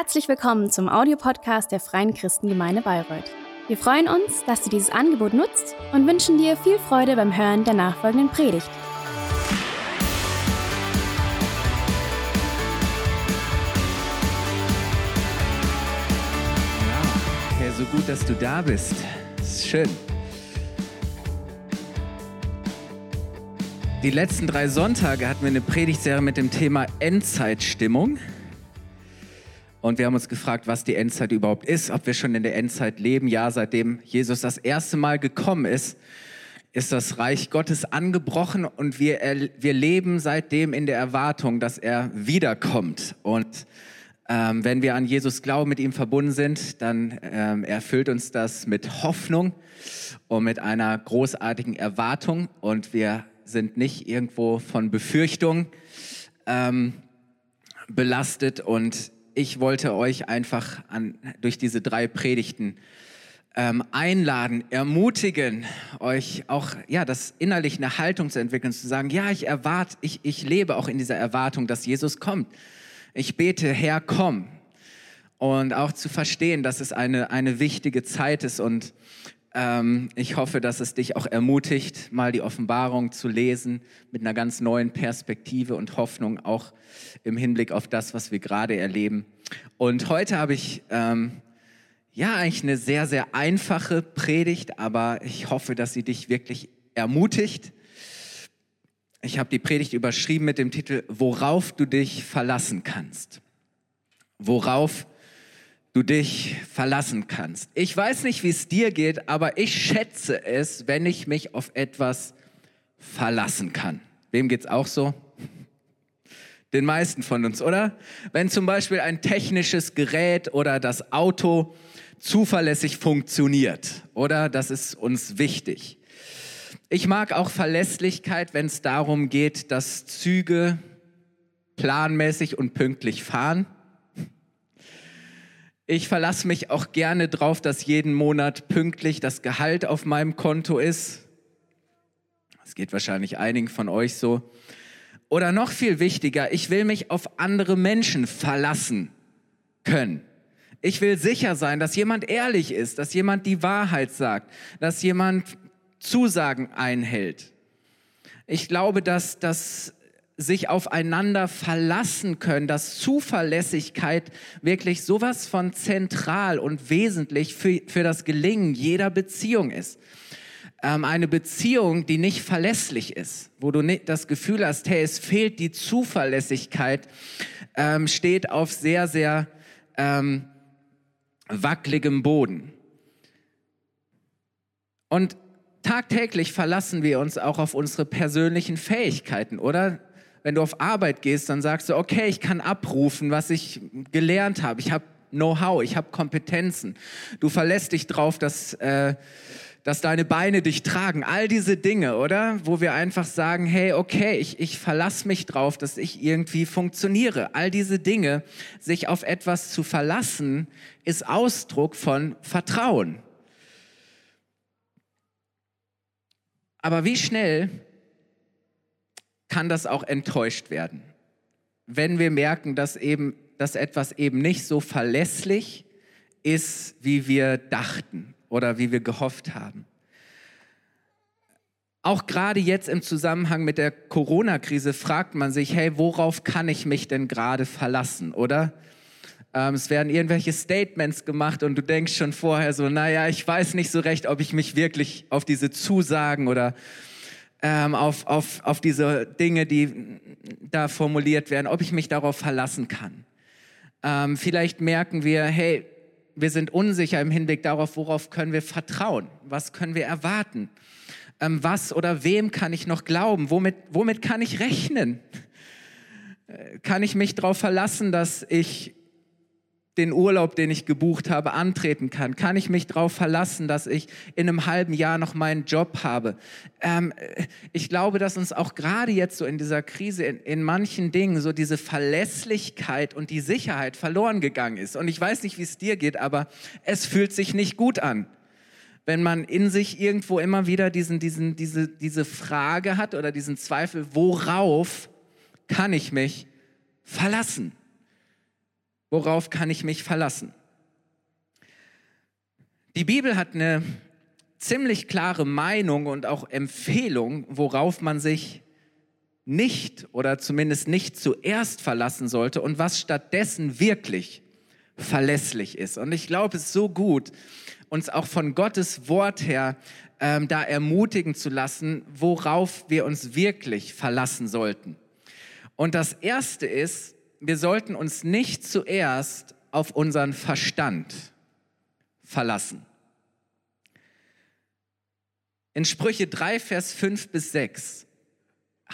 Herzlich willkommen zum Audiopodcast der Freien Christengemeinde Bayreuth. Wir freuen uns, dass du dieses Angebot nutzt und wünschen dir viel Freude beim Hören der nachfolgenden Predigt. Okay, so gut, dass du da bist. Ist schön. Die letzten drei Sonntage hatten wir eine Predigtserie mit dem Thema Endzeitstimmung. Und wir haben uns gefragt, was die Endzeit überhaupt ist, ob wir schon in der Endzeit leben. Ja, seitdem Jesus das erste Mal gekommen ist, ist das Reich Gottes angebrochen und wir, wir leben seitdem in der Erwartung, dass er wiederkommt. Und ähm, wenn wir an Jesus glauben, mit ihm verbunden sind, dann ähm, erfüllt uns das mit Hoffnung und mit einer großartigen Erwartung. Und wir sind nicht irgendwo von Befürchtung ähm, belastet und ich wollte euch einfach an, durch diese drei Predigten ähm, einladen, ermutigen, euch auch, ja, das innerlich eine Haltung zu entwickeln, zu sagen, ja, ich erwarte, ich, ich lebe auch in dieser Erwartung, dass Jesus kommt. Ich bete, Herr, komm. Und auch zu verstehen, dass es eine, eine wichtige Zeit ist und ähm, ich hoffe, dass es dich auch ermutigt, mal die Offenbarung zu lesen mit einer ganz neuen Perspektive und Hoffnung, auch im Hinblick auf das, was wir gerade erleben. Und heute habe ich ähm, ja eigentlich eine sehr, sehr einfache Predigt, aber ich hoffe, dass sie dich wirklich ermutigt. Ich habe die Predigt überschrieben mit dem Titel, worauf du dich verlassen kannst. Worauf du dich verlassen kannst. Ich weiß nicht, wie es dir geht, aber ich schätze es, wenn ich mich auf etwas verlassen kann. Wem geht's auch so? Den meisten von uns, oder? Wenn zum Beispiel ein technisches Gerät oder das Auto zuverlässig funktioniert, oder? Das ist uns wichtig. Ich mag auch Verlässlichkeit, wenn es darum geht, dass Züge planmäßig und pünktlich fahren. Ich verlasse mich auch gerne darauf, dass jeden Monat pünktlich das Gehalt auf meinem Konto ist. Das geht wahrscheinlich einigen von euch so. Oder noch viel wichtiger, ich will mich auf andere Menschen verlassen können. Ich will sicher sein, dass jemand ehrlich ist, dass jemand die Wahrheit sagt, dass jemand Zusagen einhält. Ich glaube, dass das sich aufeinander verlassen können, dass Zuverlässigkeit wirklich sowas von zentral und wesentlich für, für das Gelingen jeder Beziehung ist ähm, eine Beziehung, die nicht verlässlich ist, wo du nicht das Gefühl hast, hey, es fehlt die Zuverlässigkeit, ähm, steht auf sehr, sehr ähm, wackeligem Boden. Und tagtäglich verlassen wir uns auch auf unsere persönlichen Fähigkeiten, oder? Wenn du auf Arbeit gehst, dann sagst du, okay, ich kann abrufen, was ich gelernt habe. Ich habe Know-how, ich habe Kompetenzen. Du verlässt dich drauf, dass äh, dass deine Beine dich tragen, all diese Dinge, oder? Wo wir einfach sagen, hey, okay, ich, ich verlasse mich drauf, dass ich irgendwie funktioniere. All diese Dinge, sich auf etwas zu verlassen, ist Ausdruck von Vertrauen. Aber wie schnell kann das auch enttäuscht werden, wenn wir merken, dass eben, dass etwas eben nicht so verlässlich ist, wie wir dachten oder wie wir gehofft haben. Auch gerade jetzt im Zusammenhang mit der Corona-Krise fragt man sich, hey, worauf kann ich mich denn gerade verlassen, oder? Ähm, es werden irgendwelche Statements gemacht und du denkst schon vorher so, naja, ich weiß nicht so recht, ob ich mich wirklich auf diese Zusagen oder ähm, auf, auf, auf diese Dinge, die da formuliert werden, ob ich mich darauf verlassen kann. Ähm, vielleicht merken wir, hey, wir sind unsicher im Hinblick darauf, worauf können wir vertrauen, was können wir erwarten, ähm, was oder wem kann ich noch glauben, womit, womit kann ich rechnen. Äh, kann ich mich darauf verlassen, dass ich den Urlaub, den ich gebucht habe, antreten kann? Kann ich mich darauf verlassen, dass ich in einem halben Jahr noch meinen Job habe? Ähm, ich glaube, dass uns auch gerade jetzt so in dieser Krise in, in manchen Dingen so diese Verlässlichkeit und die Sicherheit verloren gegangen ist. Und ich weiß nicht, wie es dir geht, aber es fühlt sich nicht gut an wenn man in sich irgendwo immer wieder diesen, diesen, diese, diese Frage hat oder diesen Zweifel, worauf kann ich mich verlassen? Worauf kann ich mich verlassen? Die Bibel hat eine ziemlich klare Meinung und auch Empfehlung, worauf man sich nicht oder zumindest nicht zuerst verlassen sollte und was stattdessen wirklich verlässlich ist. Und ich glaube, es ist so gut, uns auch von Gottes Wort her ähm, da ermutigen zu lassen, worauf wir uns wirklich verlassen sollten. Und das Erste ist, wir sollten uns nicht zuerst auf unseren Verstand verlassen. In Sprüche 3, Vers 5 bis 6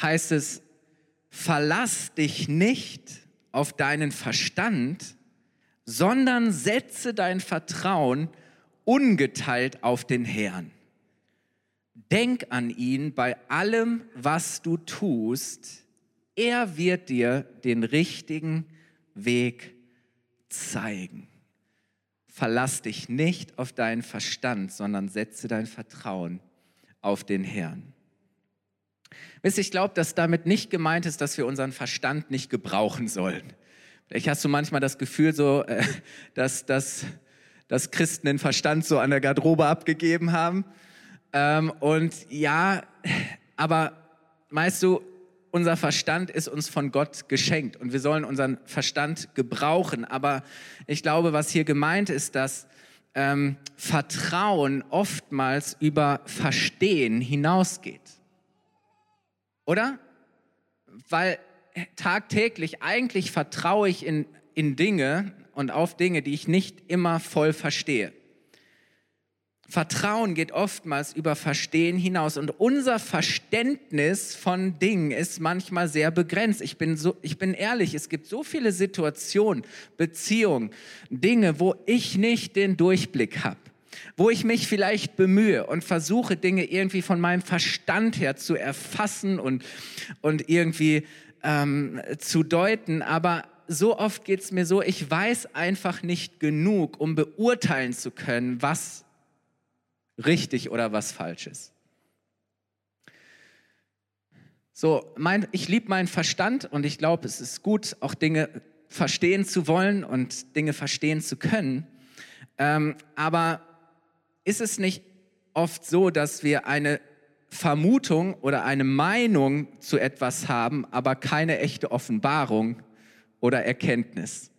heißt es, verlass dich nicht auf deinen Verstand, sondern setze dein Vertrauen ungeteilt auf den Herrn. Denk an ihn bei allem, was du tust. Er wird dir den richtigen Weg zeigen. Verlass dich nicht auf deinen Verstand, sondern setze dein Vertrauen auf den Herrn. Wisst ihr, ich glaube, dass damit nicht gemeint ist, dass wir unseren Verstand nicht gebrauchen sollen. Vielleicht hast du manchmal das Gefühl, so, äh, dass, dass, dass Christen den Verstand so an der Garderobe abgegeben haben. Ähm, und ja, aber meinst du, unser Verstand ist uns von Gott geschenkt und wir sollen unseren Verstand gebrauchen. Aber ich glaube, was hier gemeint ist, dass ähm, Vertrauen oftmals über Verstehen hinausgeht. Oder? Weil tagtäglich eigentlich vertraue ich in, in Dinge und auf Dinge, die ich nicht immer voll verstehe. Vertrauen geht oftmals über Verstehen hinaus und unser Verständnis von Dingen ist manchmal sehr begrenzt. Ich bin, so, ich bin ehrlich, es gibt so viele Situationen, Beziehungen, Dinge, wo ich nicht den Durchblick habe, wo ich mich vielleicht bemühe und versuche, Dinge irgendwie von meinem Verstand her zu erfassen und, und irgendwie ähm, zu deuten, aber so oft geht es mir so, ich weiß einfach nicht genug, um beurteilen zu können, was richtig oder was falsch ist. So, mein, ich liebe meinen Verstand und ich glaube, es ist gut, auch Dinge verstehen zu wollen und Dinge verstehen zu können. Ähm, aber ist es nicht oft so, dass wir eine Vermutung oder eine Meinung zu etwas haben, aber keine echte Offenbarung oder Erkenntnis?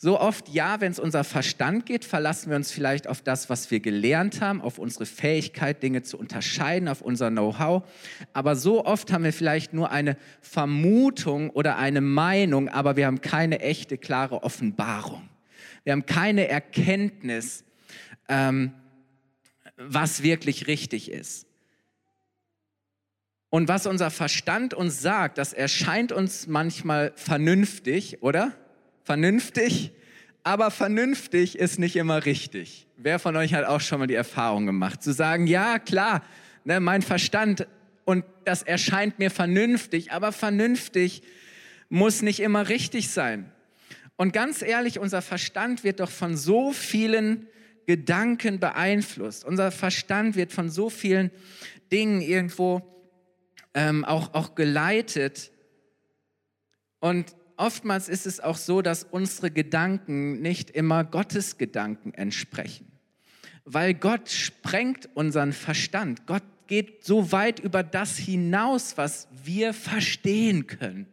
So oft, ja, wenn es unser Verstand geht, verlassen wir uns vielleicht auf das, was wir gelernt haben, auf unsere Fähigkeit, Dinge zu unterscheiden, auf unser Know-how. Aber so oft haben wir vielleicht nur eine Vermutung oder eine Meinung, aber wir haben keine echte, klare Offenbarung. Wir haben keine Erkenntnis, ähm, was wirklich richtig ist. Und was unser Verstand uns sagt, das erscheint uns manchmal vernünftig, oder? Vernünftig, aber vernünftig ist nicht immer richtig. Wer von euch hat auch schon mal die Erfahrung gemacht, zu sagen, ja klar, ne, mein Verstand und das erscheint mir vernünftig, aber vernünftig muss nicht immer richtig sein. Und ganz ehrlich, unser Verstand wird doch von so vielen Gedanken beeinflusst. Unser Verstand wird von so vielen Dingen irgendwo ähm, auch, auch geleitet. Und oftmals ist es auch so, dass unsere Gedanken nicht immer Gottes Gedanken entsprechen. Weil Gott sprengt unseren Verstand. Gott geht so weit über das hinaus, was wir verstehen können.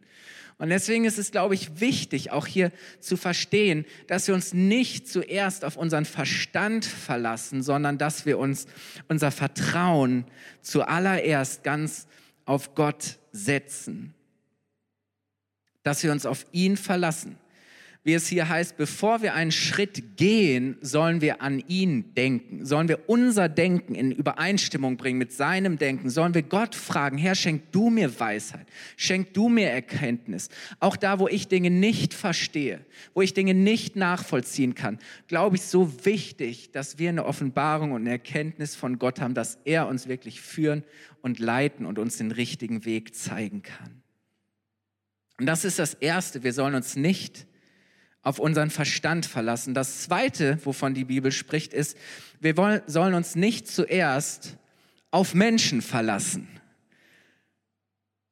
Und deswegen ist es, glaube ich, wichtig, auch hier zu verstehen, dass wir uns nicht zuerst auf unseren Verstand verlassen, sondern dass wir uns unser Vertrauen zuallererst ganz auf Gott setzen dass wir uns auf ihn verlassen. Wie es hier heißt, bevor wir einen Schritt gehen, sollen wir an ihn denken, sollen wir unser Denken in Übereinstimmung bringen mit seinem Denken, sollen wir Gott fragen, Herr, schenk du mir Weisheit, schenk du mir Erkenntnis. Auch da, wo ich Dinge nicht verstehe, wo ich Dinge nicht nachvollziehen kann, glaube ich, so wichtig, dass wir eine Offenbarung und eine Erkenntnis von Gott haben, dass er uns wirklich führen und leiten und uns den richtigen Weg zeigen kann. Und das ist das Erste. Wir sollen uns nicht auf unseren Verstand verlassen. Das Zweite, wovon die Bibel spricht, ist, wir wollen, sollen uns nicht zuerst auf Menschen verlassen.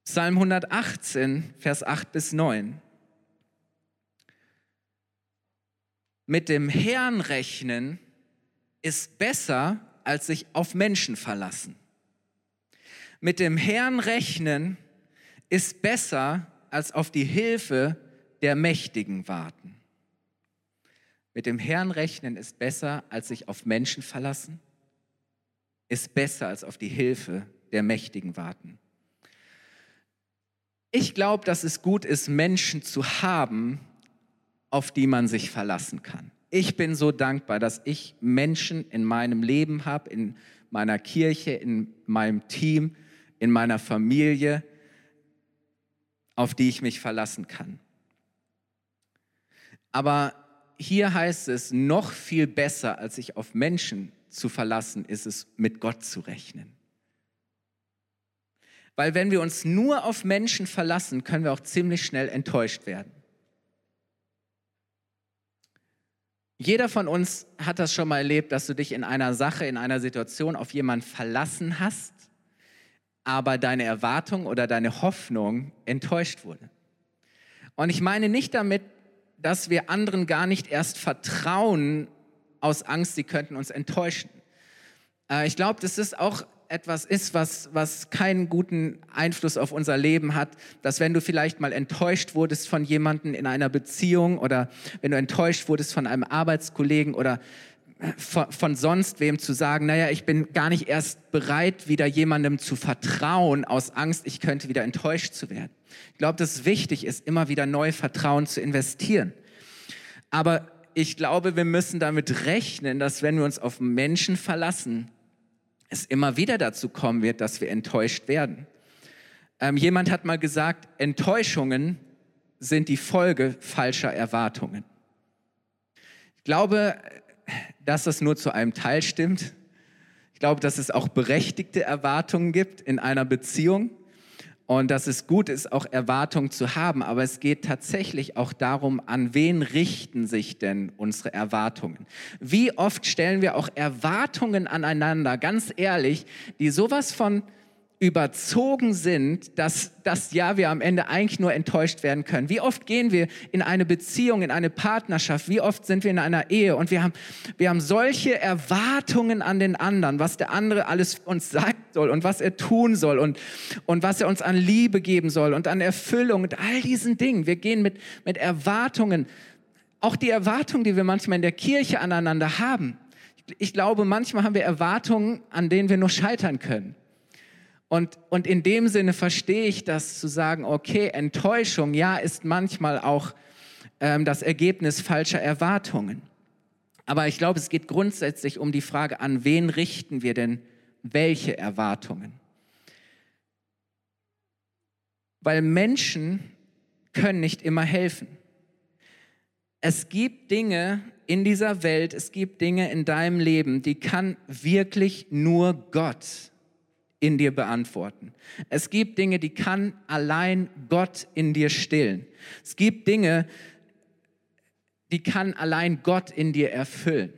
Psalm 118, Vers 8 bis 9. mit dem Herrn rechnen ist besser, als sich auf Menschen verlassen. Mit dem Herrn rechnen ist besser, als auf die Hilfe der Mächtigen warten. Mit dem Herrn rechnen ist besser, als sich auf Menschen verlassen, ist besser, als auf die Hilfe der Mächtigen warten. Ich glaube, dass es gut ist, Menschen zu haben, auf die man sich verlassen kann. Ich bin so dankbar, dass ich Menschen in meinem Leben habe, in meiner Kirche, in meinem Team, in meiner Familie, auf die ich mich verlassen kann. Aber hier heißt es, noch viel besser, als sich auf Menschen zu verlassen, ist es, mit Gott zu rechnen. Weil wenn wir uns nur auf Menschen verlassen, können wir auch ziemlich schnell enttäuscht werden. Jeder von uns hat das schon mal erlebt, dass du dich in einer Sache, in einer Situation auf jemanden verlassen hast, aber deine Erwartung oder deine Hoffnung enttäuscht wurde. Und ich meine nicht damit, dass wir anderen gar nicht erst vertrauen aus Angst, sie könnten uns enttäuschen. Äh, ich glaube, das ist auch etwas ist, was, was keinen guten Einfluss auf unser Leben hat, dass wenn du vielleicht mal enttäuscht wurdest von jemandem in einer Beziehung oder wenn du enttäuscht wurdest von einem Arbeitskollegen oder von, von sonst wem zu sagen, naja, ich bin gar nicht erst bereit, wieder jemandem zu vertrauen aus Angst, ich könnte wieder enttäuscht zu werden. Ich glaube, dass es wichtig ist, immer wieder neu Vertrauen zu investieren. Aber ich glaube, wir müssen damit rechnen, dass wenn wir uns auf Menschen verlassen, es immer wieder dazu kommen wird, dass wir enttäuscht werden. Ähm, jemand hat mal gesagt, Enttäuschungen sind die Folge falscher Erwartungen. Ich glaube, dass das nur zu einem Teil stimmt. Ich glaube, dass es auch berechtigte Erwartungen gibt in einer Beziehung und dass es gut ist, auch Erwartungen zu haben. Aber es geht tatsächlich auch darum, an wen richten sich denn unsere Erwartungen? Wie oft stellen wir auch Erwartungen aneinander, ganz ehrlich, die sowas von überzogen sind, dass, dass ja wir am Ende eigentlich nur enttäuscht werden können. Wie oft gehen wir in eine Beziehung, in eine Partnerschaft, wie oft sind wir in einer Ehe und wir haben, wir haben solche Erwartungen an den anderen, was der andere alles uns sagen soll und was er tun soll und, und was er uns an Liebe geben soll und an Erfüllung und all diesen Dingen. Wir gehen mit, mit Erwartungen, auch die Erwartungen, die wir manchmal in der Kirche aneinander haben. Ich glaube, manchmal haben wir Erwartungen, an denen wir nur scheitern können. Und, und in dem Sinne verstehe ich das zu sagen, okay, Enttäuschung, ja, ist manchmal auch ähm, das Ergebnis falscher Erwartungen. Aber ich glaube, es geht grundsätzlich um die Frage, an wen richten wir denn welche Erwartungen? Weil Menschen können nicht immer helfen. Es gibt Dinge in dieser Welt, es gibt Dinge in deinem Leben, die kann wirklich nur Gott in dir beantworten. Es gibt Dinge, die kann allein Gott in dir stillen. Es gibt Dinge, die kann allein Gott in dir erfüllen.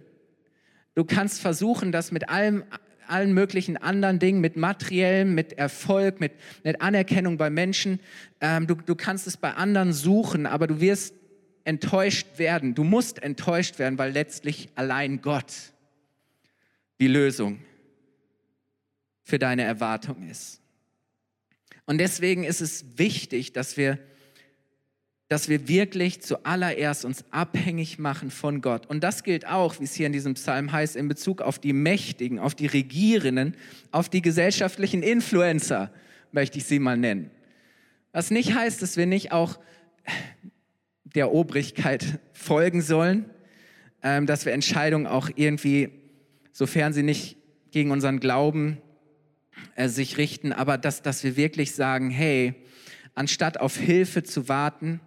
Du kannst versuchen, das mit allem, allen möglichen anderen Dingen, mit materiellem, mit Erfolg, mit, mit Anerkennung bei Menschen. Ähm, du, du kannst es bei anderen suchen, aber du wirst enttäuscht werden. Du musst enttäuscht werden, weil letztlich allein Gott die Lösung für deine Erwartung ist. Und deswegen ist es wichtig, dass wir, dass wir wirklich zuallererst uns abhängig machen von Gott. Und das gilt auch, wie es hier in diesem Psalm heißt, in Bezug auf die Mächtigen, auf die Regierenden, auf die gesellschaftlichen Influencer, möchte ich sie mal nennen. Was nicht heißt, dass wir nicht auch der Obrigkeit folgen sollen, ähm, dass wir Entscheidungen auch irgendwie, sofern sie nicht gegen unseren Glauben äh, sich richten, aber dass, dass wir wirklich sagen, hey, anstatt auf Hilfe zu warten,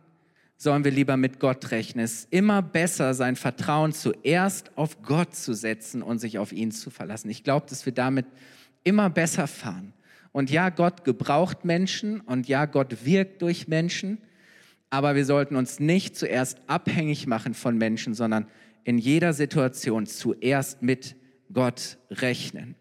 sollen wir lieber mit Gott rechnen. Es ist immer besser, sein Vertrauen zuerst auf Gott zu setzen und sich auf ihn zu verlassen. Ich glaube, dass wir damit immer besser fahren. Und ja, Gott gebraucht Menschen und ja, Gott wirkt durch Menschen, aber wir sollten uns nicht zuerst abhängig machen von Menschen, sondern in jeder Situation zuerst mit Gott rechnen.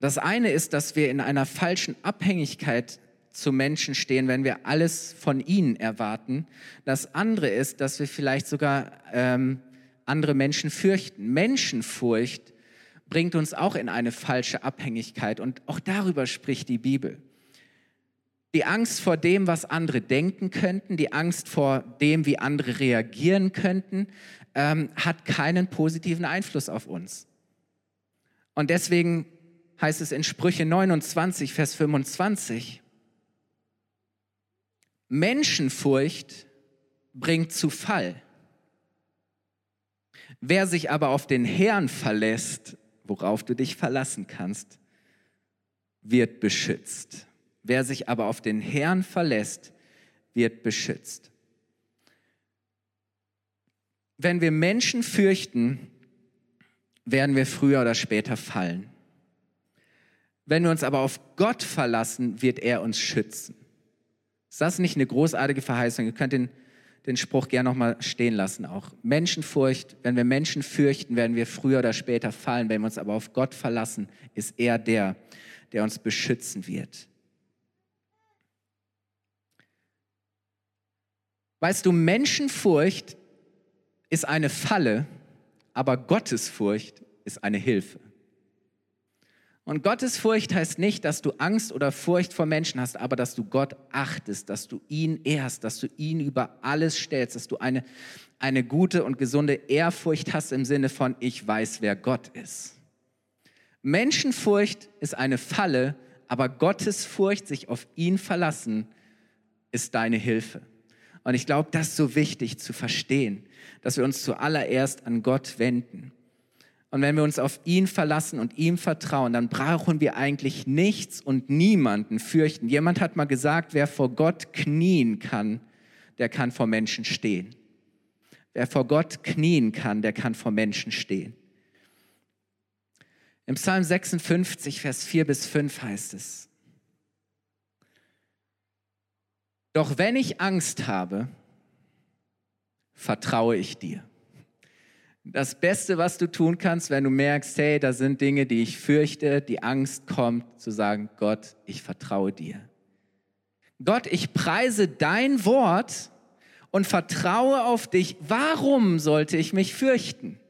Das eine ist, dass wir in einer falschen Abhängigkeit zu Menschen stehen, wenn wir alles von ihnen erwarten. Das andere ist, dass wir vielleicht sogar ähm, andere Menschen fürchten. Menschenfurcht bringt uns auch in eine falsche Abhängigkeit und auch darüber spricht die Bibel. Die Angst vor dem, was andere denken könnten, die Angst vor dem, wie andere reagieren könnten, ähm, hat keinen positiven Einfluss auf uns. Und deswegen heißt es in Sprüche 29, Vers 25, Menschenfurcht bringt zu Fall. Wer sich aber auf den Herrn verlässt, worauf du dich verlassen kannst, wird beschützt. Wer sich aber auf den Herrn verlässt, wird beschützt. Wenn wir Menschen fürchten, werden wir früher oder später fallen. Wenn wir uns aber auf Gott verlassen, wird er uns schützen. Ist das nicht eine großartige Verheißung? Ihr könnt den, den Spruch gerne nochmal stehen lassen auch. Menschenfurcht, wenn wir Menschen fürchten, werden wir früher oder später fallen. Wenn wir uns aber auf Gott verlassen, ist er der, der uns beschützen wird. Weißt du, Menschenfurcht ist eine Falle, aber Gottesfurcht ist eine Hilfe. Und Gottesfurcht heißt nicht, dass du Angst oder Furcht vor Menschen hast, aber dass du Gott achtest, dass du ihn ehrst, dass du ihn über alles stellst, dass du eine, eine gute und gesunde Ehrfurcht hast im Sinne von, ich weiß, wer Gott ist. Menschenfurcht ist eine Falle, aber Gottesfurcht, sich auf ihn verlassen, ist deine Hilfe. Und ich glaube, das ist so wichtig zu verstehen, dass wir uns zuallererst an Gott wenden. Und wenn wir uns auf ihn verlassen und ihm vertrauen, dann brauchen wir eigentlich nichts und niemanden fürchten. Jemand hat mal gesagt, wer vor Gott knien kann, der kann vor Menschen stehen. Wer vor Gott knien kann, der kann vor Menschen stehen. Im Psalm 56, Vers 4 bis 5 heißt es, Doch wenn ich Angst habe, vertraue ich dir das Beste, was du tun kannst, wenn du merkst, hey, da sind Dinge, die ich fürchte, die Angst kommt, zu sagen, Gott, ich vertraue dir. Gott, ich preise dein Wort und vertraue auf dich. Warum sollte ich mich fürchten?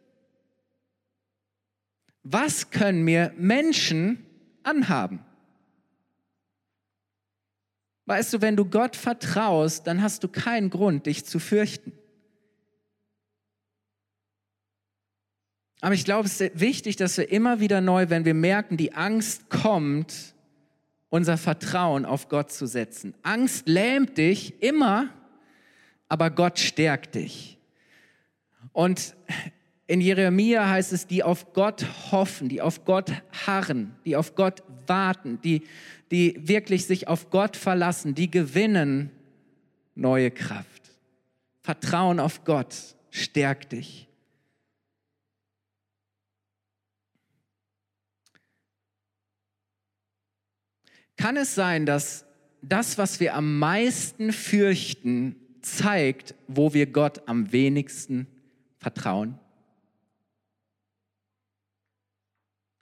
Was können mir Menschen anhaben? Weißt du, wenn du Gott vertraust, dann hast du keinen Grund, dich zu fürchten. Aber ich glaube, es ist wichtig, dass wir immer wieder neu, wenn wir merken, die Angst kommt, unser Vertrauen auf Gott zu setzen. Angst lähmt dich immer, aber Gott stärkt dich. Und in Jeremia heißt es, die auf Gott hoffen, die auf Gott harren, die auf Gott warten, die, die wirklich sich auf Gott verlassen, die gewinnen neue Kraft. Vertrauen auf Gott stärkt dich. Kann es sein, dass das, was wir am meisten fürchten, zeigt, wo wir Gott am wenigsten vertrauen?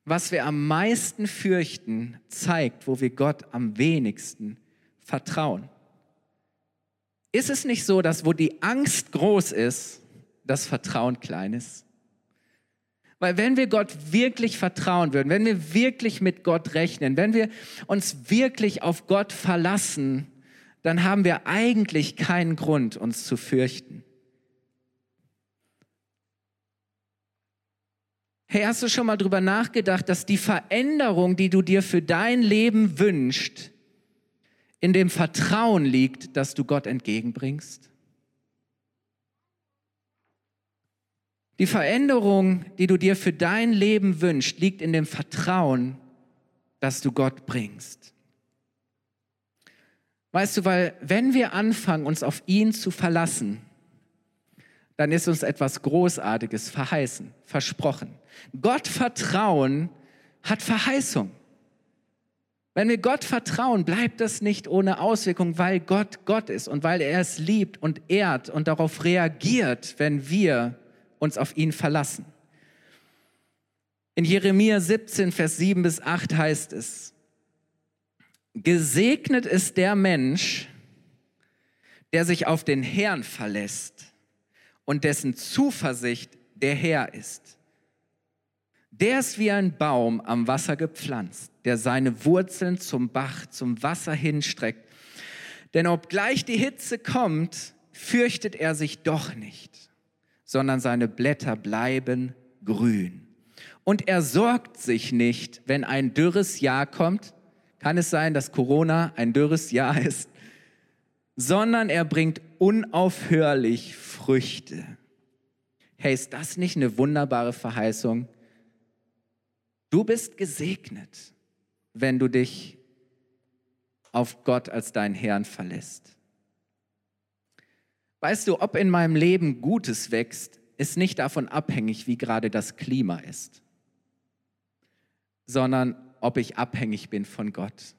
Was wir am meisten fürchten, zeigt, wo wir Gott am wenigsten vertrauen. Ist es nicht so, dass wo die Angst groß ist, das Vertrauen klein ist? Weil wenn wir Gott wirklich vertrauen würden, wenn wir wirklich mit Gott rechnen, wenn wir uns wirklich auf Gott verlassen, dann haben wir eigentlich keinen Grund, uns zu fürchten. Hey, hast du schon mal drüber nachgedacht, dass die Veränderung, die du dir für dein Leben wünschst, in dem Vertrauen liegt, dass du Gott entgegenbringst? Die Veränderung, die du dir für dein Leben wünschst, liegt in dem Vertrauen, dass du Gott bringst. Weißt du, weil wenn wir anfangen, uns auf ihn zu verlassen, dann ist uns etwas Großartiges verheißen, versprochen. Gott vertrauen hat Verheißung. Wenn wir Gott vertrauen, bleibt das nicht ohne Auswirkung, weil Gott Gott ist und weil er es liebt und ehrt und darauf reagiert, wenn wir uns auf ihn verlassen. In Jeremia 17, Vers 7 bis 8 heißt es, Gesegnet ist der Mensch, der sich auf den Herrn verlässt und dessen Zuversicht der Herr ist. Der ist wie ein Baum am Wasser gepflanzt, der seine Wurzeln zum Bach, zum Wasser hinstreckt. Denn obgleich die Hitze kommt, fürchtet er sich doch nicht, sondern seine Blätter bleiben grün. Und er sorgt sich nicht, wenn ein dürres Jahr kommt. Kann es sein, dass Corona ein dürres Jahr ist? Sondern er bringt unaufhörlich Früchte. Hey, ist das nicht eine wunderbare Verheißung? Du bist gesegnet, wenn du dich auf Gott als deinen Herrn verlässt. Weißt du, ob in meinem Leben Gutes wächst, ist nicht davon abhängig, wie gerade das Klima ist, sondern ob ich abhängig bin von Gott.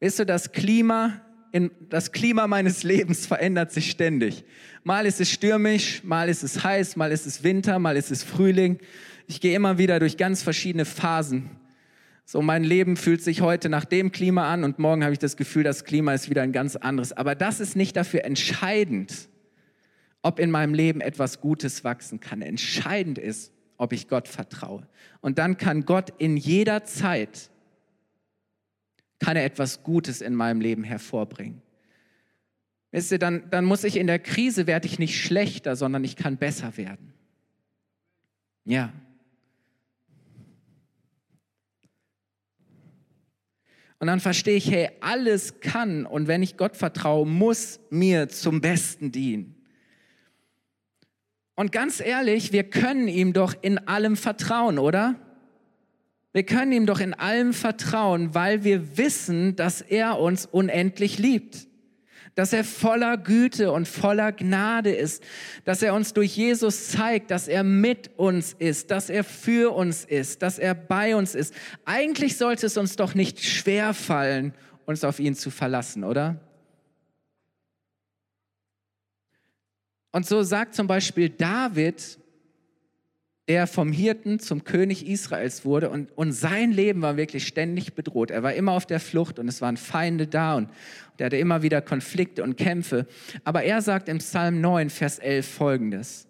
Weißt du, das Klima, in, das Klima meines Lebens verändert sich ständig. Mal ist es stürmisch, mal ist es heiß, mal ist es Winter, mal ist es Frühling. Ich gehe immer wieder durch ganz verschiedene Phasen. So, mein Leben fühlt sich heute nach dem Klima an und morgen habe ich das Gefühl, das Klima ist wieder ein ganz anderes. Aber das ist nicht dafür entscheidend, ob in meinem Leben etwas Gutes wachsen kann. Entscheidend ist, ob ich Gott vertraue. Und dann kann Gott in jeder Zeit, kann er etwas Gutes in meinem Leben hervorbringen. Wisst ihr, dann, dann muss ich in der Krise, werde ich nicht schlechter, sondern ich kann besser werden. Ja. Und dann verstehe ich, hey, alles kann und wenn ich Gott vertraue, muss mir zum Besten dienen. Und ganz ehrlich, wir können ihm doch in allem vertrauen, oder? Wir können ihm doch in allem vertrauen, weil wir wissen, dass er uns unendlich liebt. Dass er voller Güte und voller Gnade ist. Dass er uns durch Jesus zeigt, dass er mit uns ist, dass er für uns ist, dass er bei uns ist. Eigentlich sollte es uns doch nicht schwer fallen, uns auf ihn zu verlassen, oder? Und so sagt zum Beispiel David, der vom Hirten zum König Israels wurde und, und sein Leben war wirklich ständig bedroht. Er war immer auf der Flucht und es waren Feinde da und, und er hatte immer wieder Konflikte und Kämpfe. Aber er sagt im Psalm 9, Vers 11 folgendes.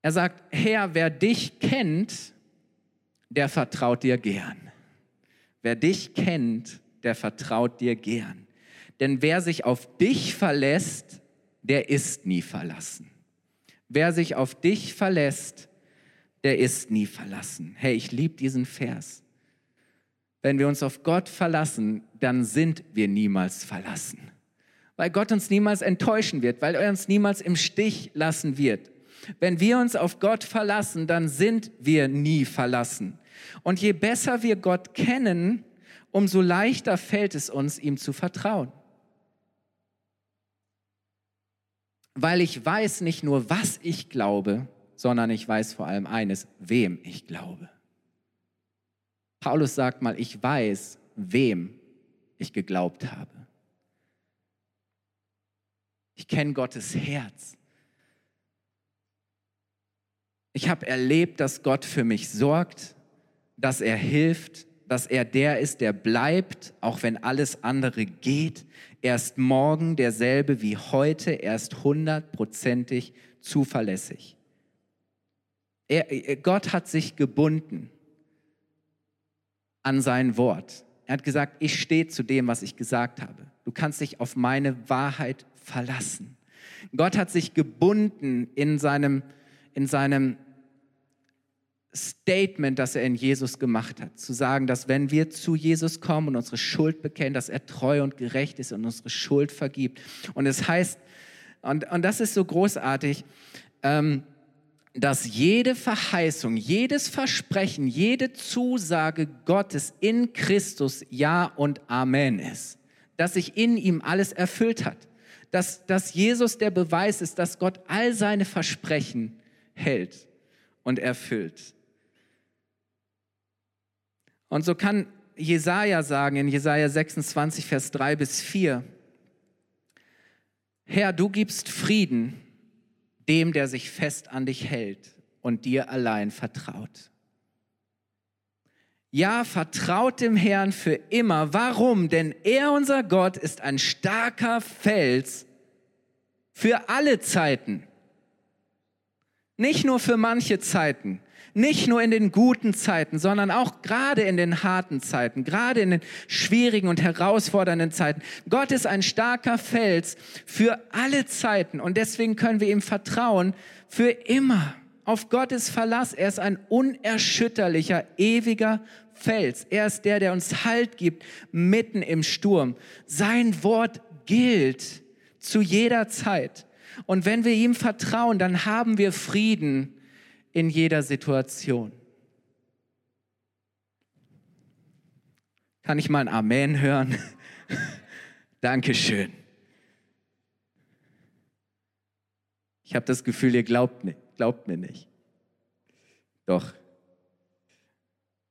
Er sagt, Herr, wer dich kennt, der vertraut dir gern. Wer dich kennt, der vertraut dir gern. Denn wer sich auf dich verlässt, der ist nie verlassen. Wer sich auf dich verlässt, der ist nie verlassen. Hey, ich liebe diesen Vers. Wenn wir uns auf Gott verlassen, dann sind wir niemals verlassen. Weil Gott uns niemals enttäuschen wird, weil er uns niemals im Stich lassen wird. Wenn wir uns auf Gott verlassen, dann sind wir nie verlassen. Und je besser wir Gott kennen, umso leichter fällt es uns, ihm zu vertrauen. Weil ich weiß nicht nur, was ich glaube, sondern ich weiß vor allem eines, wem ich glaube. Paulus sagt mal, ich weiß, wem ich geglaubt habe. Ich kenne Gottes Herz. Ich habe erlebt, dass Gott für mich sorgt, dass er hilft, dass er der ist, der bleibt, auch wenn alles andere geht. Er ist morgen derselbe wie heute. Er ist hundertprozentig zuverlässig. Er, Gott hat sich gebunden an sein Wort. Er hat gesagt, ich stehe zu dem, was ich gesagt habe. Du kannst dich auf meine Wahrheit verlassen. Gott hat sich gebunden in seinem, in seinem Statement, das er in Jesus gemacht hat. Zu sagen, dass wenn wir zu Jesus kommen und unsere Schuld bekennen, dass er treu und gerecht ist und unsere Schuld vergibt. Und es heißt, und, und das ist so großartig, ähm, dass jede Verheißung, jedes Versprechen, jede Zusage Gottes in Christus Ja und Amen ist. Dass sich in ihm alles erfüllt hat. Dass, dass Jesus der Beweis ist, dass Gott all seine Versprechen hält und erfüllt. Und so kann Jesaja sagen in Jesaja 26, Vers 3 bis 4, Herr, du gibst Frieden dem, der sich fest an dich hält und dir allein vertraut. Ja, vertraut dem Herrn für immer. Warum? Denn er, unser Gott, ist ein starker Fels für alle Zeiten. Nicht nur für manche Zeiten, nicht nur in den guten Zeiten, sondern auch gerade in den harten Zeiten, gerade in den schwierigen und herausfordernden Zeiten. Gott ist ein starker Fels für alle Zeiten und deswegen können wir ihm vertrauen für immer. Auf Gottes Verlass. Er ist ein unerschütterlicher, ewiger Fels. Er ist der, der uns Halt gibt mitten im Sturm. Sein Wort gilt zu jeder Zeit. Und wenn wir ihm vertrauen, dann haben wir Frieden in jeder Situation. Kann ich mal ein Amen hören? Dankeschön. Ich habe das Gefühl, ihr glaubt, glaubt mir nicht. Doch.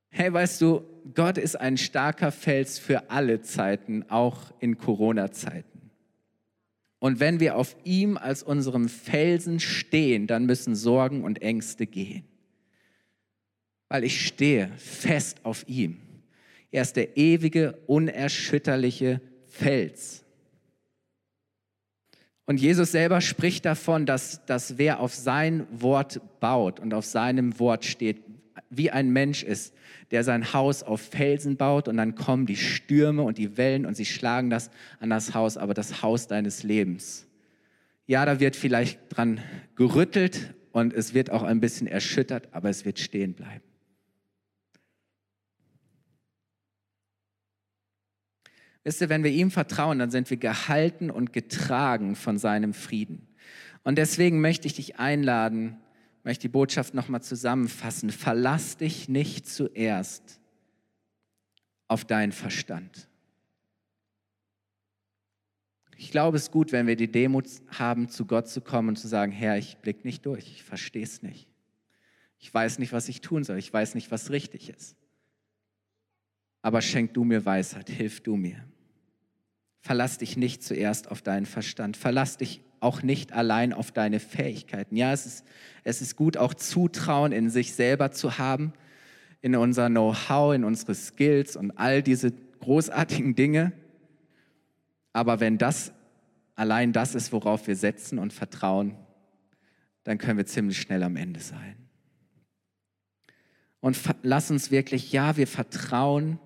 Hey, weißt du, Gott ist ein starker Fels für alle Zeiten, auch in Corona-Zeiten. Und wenn wir auf ihm als unserem Felsen stehen, dann müssen Sorgen und Ängste gehen. Weil ich stehe fest auf ihm. Er ist der ewige, unerschütterliche Fels. Und Jesus selber spricht davon, dass, dass wer auf sein Wort baut und auf seinem Wort steht, wie ein Mensch ist, der sein Haus auf Felsen baut und dann kommen die Stürme und die Wellen und sie schlagen das an das Haus, aber das Haus deines Lebens. Ja, da wird vielleicht dran gerüttelt und es wird auch ein bisschen erschüttert, aber es wird stehen bleiben. Wisst ihr, wenn wir ihm vertrauen, dann sind wir gehalten und getragen von seinem Frieden. Und deswegen möchte ich dich einladen, möchte die Botschaft nochmal zusammenfassen. Verlass dich nicht zuerst auf deinen Verstand. Ich glaube, es ist gut, wenn wir die Demut haben, zu Gott zu kommen und zu sagen, Herr, ich blicke nicht durch, ich verstehe es nicht. Ich weiß nicht, was ich tun soll, ich weiß nicht, was richtig ist. Aber schenk du mir Weisheit, hilf du mir. Verlass dich nicht zuerst auf deinen Verstand. Verlass dich auch nicht allein auf deine Fähigkeiten. Ja, es ist, es ist gut, auch Zutrauen in sich selber zu haben, in unser Know-how, in unsere Skills und all diese großartigen Dinge. Aber wenn das allein das ist, worauf wir setzen und vertrauen, dann können wir ziemlich schnell am Ende sein. Und lass uns wirklich, ja, wir vertrauen,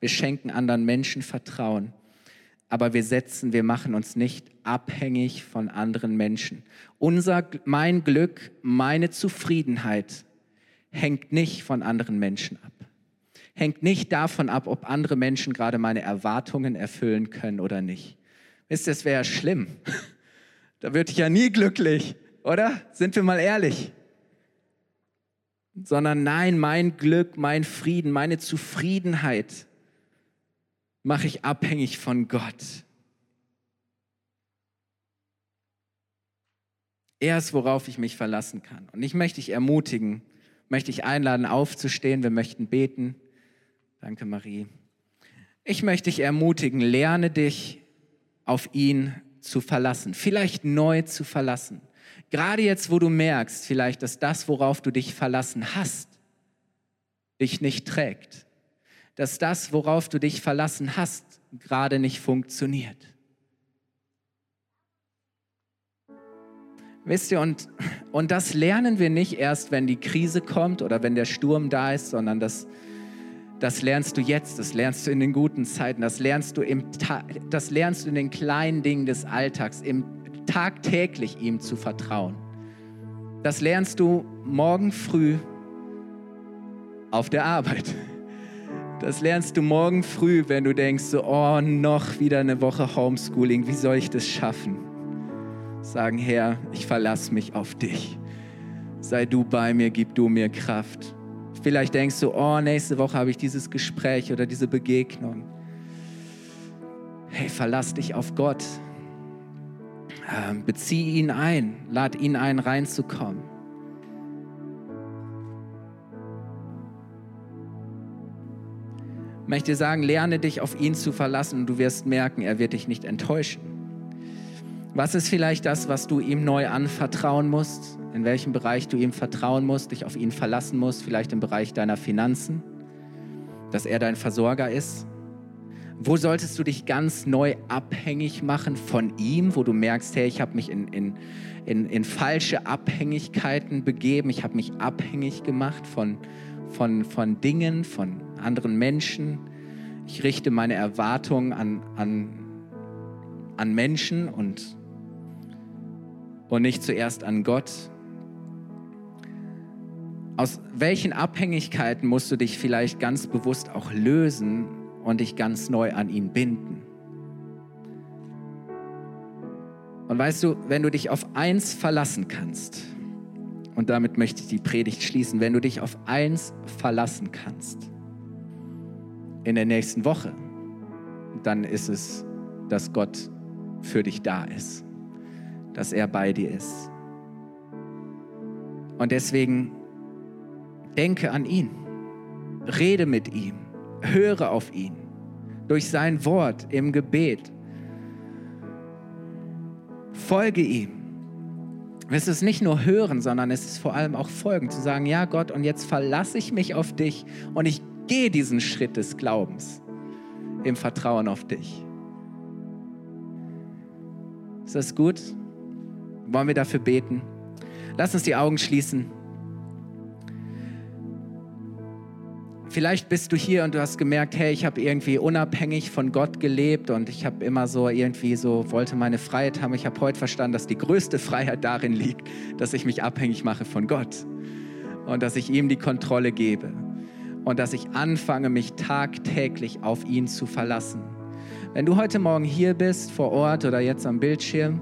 wir schenken anderen Menschen Vertrauen aber wir setzen, wir machen uns nicht abhängig von anderen Menschen. Unser, mein Glück, meine Zufriedenheit hängt nicht von anderen Menschen ab. Hängt nicht davon ab, ob andere Menschen gerade meine Erwartungen erfüllen können oder nicht. Wisst ihr, es wäre schlimm. Da würde ich ja nie glücklich, oder? Sind wir mal ehrlich. Sondern nein, mein Glück, mein Frieden, meine Zufriedenheit mache ich abhängig von Gott. Er ist, worauf ich mich verlassen kann. Und ich möchte dich ermutigen, möchte dich einladen, aufzustehen. Wir möchten beten. Danke, Marie. Ich möchte dich ermutigen, lerne dich auf ihn zu verlassen, vielleicht neu zu verlassen. Gerade jetzt, wo du merkst, vielleicht, dass das, worauf du dich verlassen hast, dich nicht trägt dass das, worauf du dich verlassen hast, gerade nicht funktioniert. Wisst ihr, und, und das lernen wir nicht erst, wenn die Krise kommt oder wenn der Sturm da ist, sondern das, das lernst du jetzt, das lernst du in den guten Zeiten, das lernst du, im, das lernst du in den kleinen Dingen des Alltags, im tagtäglich ihm zu vertrauen. Das lernst du morgen früh auf der Arbeit. Das lernst du morgen früh, wenn du denkst, so, oh, noch wieder eine Woche Homeschooling, wie soll ich das schaffen? Sagen, Herr, ich verlasse mich auf dich. Sei du bei mir, gib du mir Kraft. Vielleicht denkst du, oh, nächste Woche habe ich dieses Gespräch oder diese Begegnung. Hey, verlass dich auf Gott. Ähm, bezieh ihn ein, lad ihn ein, reinzukommen. Ich möchte sagen, lerne dich auf ihn zu verlassen und du wirst merken, er wird dich nicht enttäuschen. Was ist vielleicht das, was du ihm neu anvertrauen musst? In welchem Bereich du ihm vertrauen musst, dich auf ihn verlassen musst? Vielleicht im Bereich deiner Finanzen? dass er dein Versorger ist? Wo solltest du dich ganz neu abhängig machen von ihm, wo du merkst, hey, ich habe mich in, in, in, in falsche Abhängigkeiten begeben, ich habe mich abhängig gemacht von, von, von Dingen, von anderen Menschen. Ich richte meine Erwartungen an, an, an Menschen und, und nicht zuerst an Gott. Aus welchen Abhängigkeiten musst du dich vielleicht ganz bewusst auch lösen und dich ganz neu an ihn binden? Und weißt du, wenn du dich auf eins verlassen kannst, und damit möchte ich die Predigt schließen, wenn du dich auf eins verlassen kannst in der nächsten Woche, dann ist es, dass Gott für dich da ist, dass er bei dir ist. Und deswegen Denke an ihn. Rede mit ihm. Höre auf ihn. Durch sein Wort im Gebet. Folge ihm. Es ist nicht nur hören, sondern es ist vor allem auch folgen. Zu sagen, ja Gott, und jetzt verlasse ich mich auf dich und ich gehe diesen Schritt des Glaubens im Vertrauen auf dich. Ist das gut? Wollen wir dafür beten? Lass uns die Augen schließen. Vielleicht bist du hier und du hast gemerkt, hey, ich habe irgendwie unabhängig von Gott gelebt und ich habe immer so irgendwie so, wollte meine Freiheit haben. Ich habe heute verstanden, dass die größte Freiheit darin liegt, dass ich mich abhängig mache von Gott und dass ich ihm die Kontrolle gebe und dass ich anfange, mich tagtäglich auf ihn zu verlassen. Wenn du heute Morgen hier bist, vor Ort oder jetzt am Bildschirm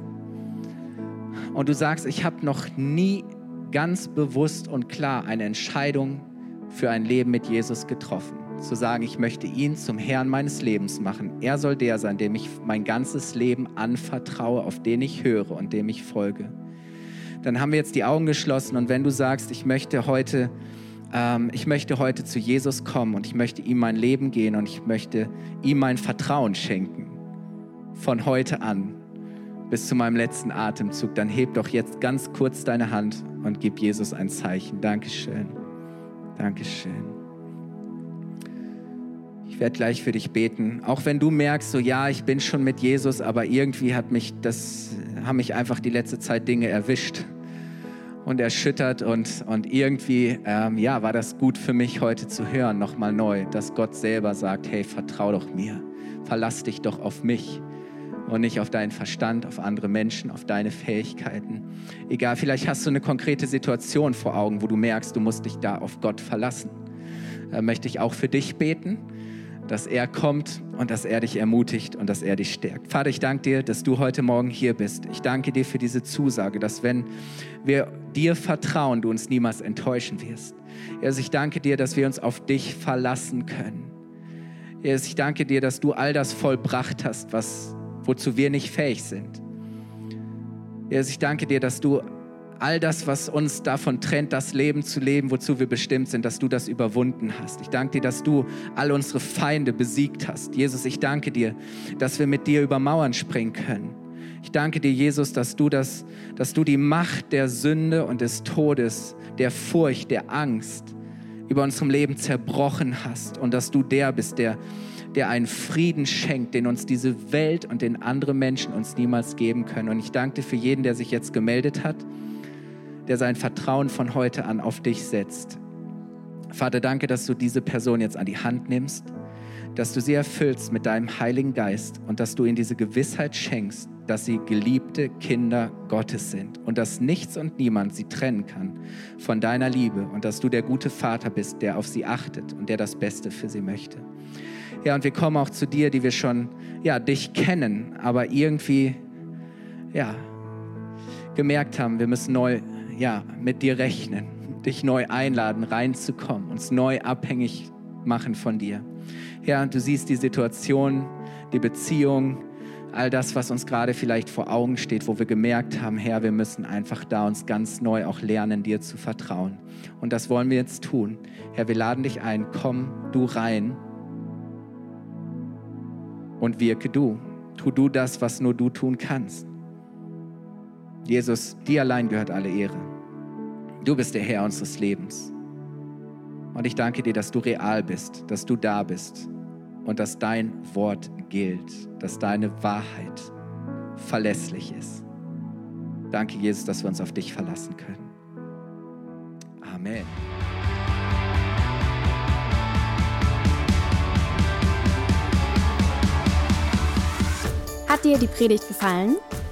und du sagst, ich habe noch nie ganz bewusst und klar eine Entscheidung für ein Leben mit Jesus getroffen. Zu sagen, ich möchte ihn zum Herrn meines Lebens machen. Er soll der sein, dem ich mein ganzes Leben anvertraue, auf den ich höre und dem ich folge. Dann haben wir jetzt die Augen geschlossen und wenn du sagst, ich möchte heute, ähm, ich möchte heute zu Jesus kommen und ich möchte ihm mein Leben gehen und ich möchte ihm mein Vertrauen schenken, von heute an bis zu meinem letzten Atemzug, dann heb doch jetzt ganz kurz deine Hand und gib Jesus ein Zeichen. Dankeschön. Dankeschön. Ich werde gleich für dich beten. Auch wenn du merkst, so ja, ich bin schon mit Jesus, aber irgendwie hat mich das, haben mich einfach die letzte Zeit Dinge erwischt und erschüttert und, und irgendwie, ähm, ja, war das gut für mich heute zu hören, nochmal neu, dass Gott selber sagt, hey, vertrau doch mir, verlass dich doch auf mich und nicht auf deinen Verstand, auf andere Menschen, auf deine Fähigkeiten. Egal, vielleicht hast du eine konkrete Situation vor Augen, wo du merkst, du musst dich da auf Gott verlassen. Da möchte ich auch für dich beten, dass er kommt und dass er dich ermutigt und dass er dich stärkt. Vater, ich danke dir, dass du heute Morgen hier bist. Ich danke dir für diese Zusage, dass wenn wir dir vertrauen, du uns niemals enttäuschen wirst. Jesus, ich danke dir, dass wir uns auf dich verlassen können. Jesus, ich danke dir, dass du all das vollbracht hast, was wozu wir nicht fähig sind. Jesus, ich danke dir, dass du all das, was uns davon trennt, das Leben zu leben, wozu wir bestimmt sind, dass du das überwunden hast. Ich danke dir, dass du all unsere Feinde besiegt hast. Jesus, ich danke dir, dass wir mit dir über Mauern springen können. Ich danke dir, Jesus, dass du, das, dass du die Macht der Sünde und des Todes, der Furcht, der Angst über unserem Leben zerbrochen hast und dass du der bist, der der einen Frieden schenkt, den uns diese Welt und den andere Menschen uns niemals geben können. Und ich danke dir für jeden, der sich jetzt gemeldet hat, der sein Vertrauen von heute an auf dich setzt. Vater, danke, dass du diese Person jetzt an die Hand nimmst, dass du sie erfüllst mit deinem Heiligen Geist und dass du ihnen diese Gewissheit schenkst, dass sie geliebte Kinder Gottes sind und dass nichts und niemand sie trennen kann von deiner Liebe und dass du der gute Vater bist, der auf sie achtet und der das Beste für sie möchte. Ja, und wir kommen auch zu dir, die wir schon, ja, dich kennen, aber irgendwie, ja, gemerkt haben, wir müssen neu, ja, mit dir rechnen, dich neu einladen, reinzukommen, uns neu abhängig machen von dir. Und du siehst die Situation, die Beziehung, all das, was uns gerade vielleicht vor Augen steht, wo wir gemerkt haben, Herr, wir müssen einfach da uns ganz neu auch lernen, dir zu vertrauen. Und das wollen wir jetzt tun. Herr, wir laden dich ein, komm du rein und wirke du. Tu du das, was nur du tun kannst. Jesus, dir allein gehört alle Ehre. Du bist der Herr unseres Lebens. Und ich danke dir, dass du real bist, dass du da bist und dass dein Wort gilt, dass deine Wahrheit verlässlich ist. Danke, Jesus, dass wir uns auf dich verlassen können. Amen. Hat dir die Predigt gefallen?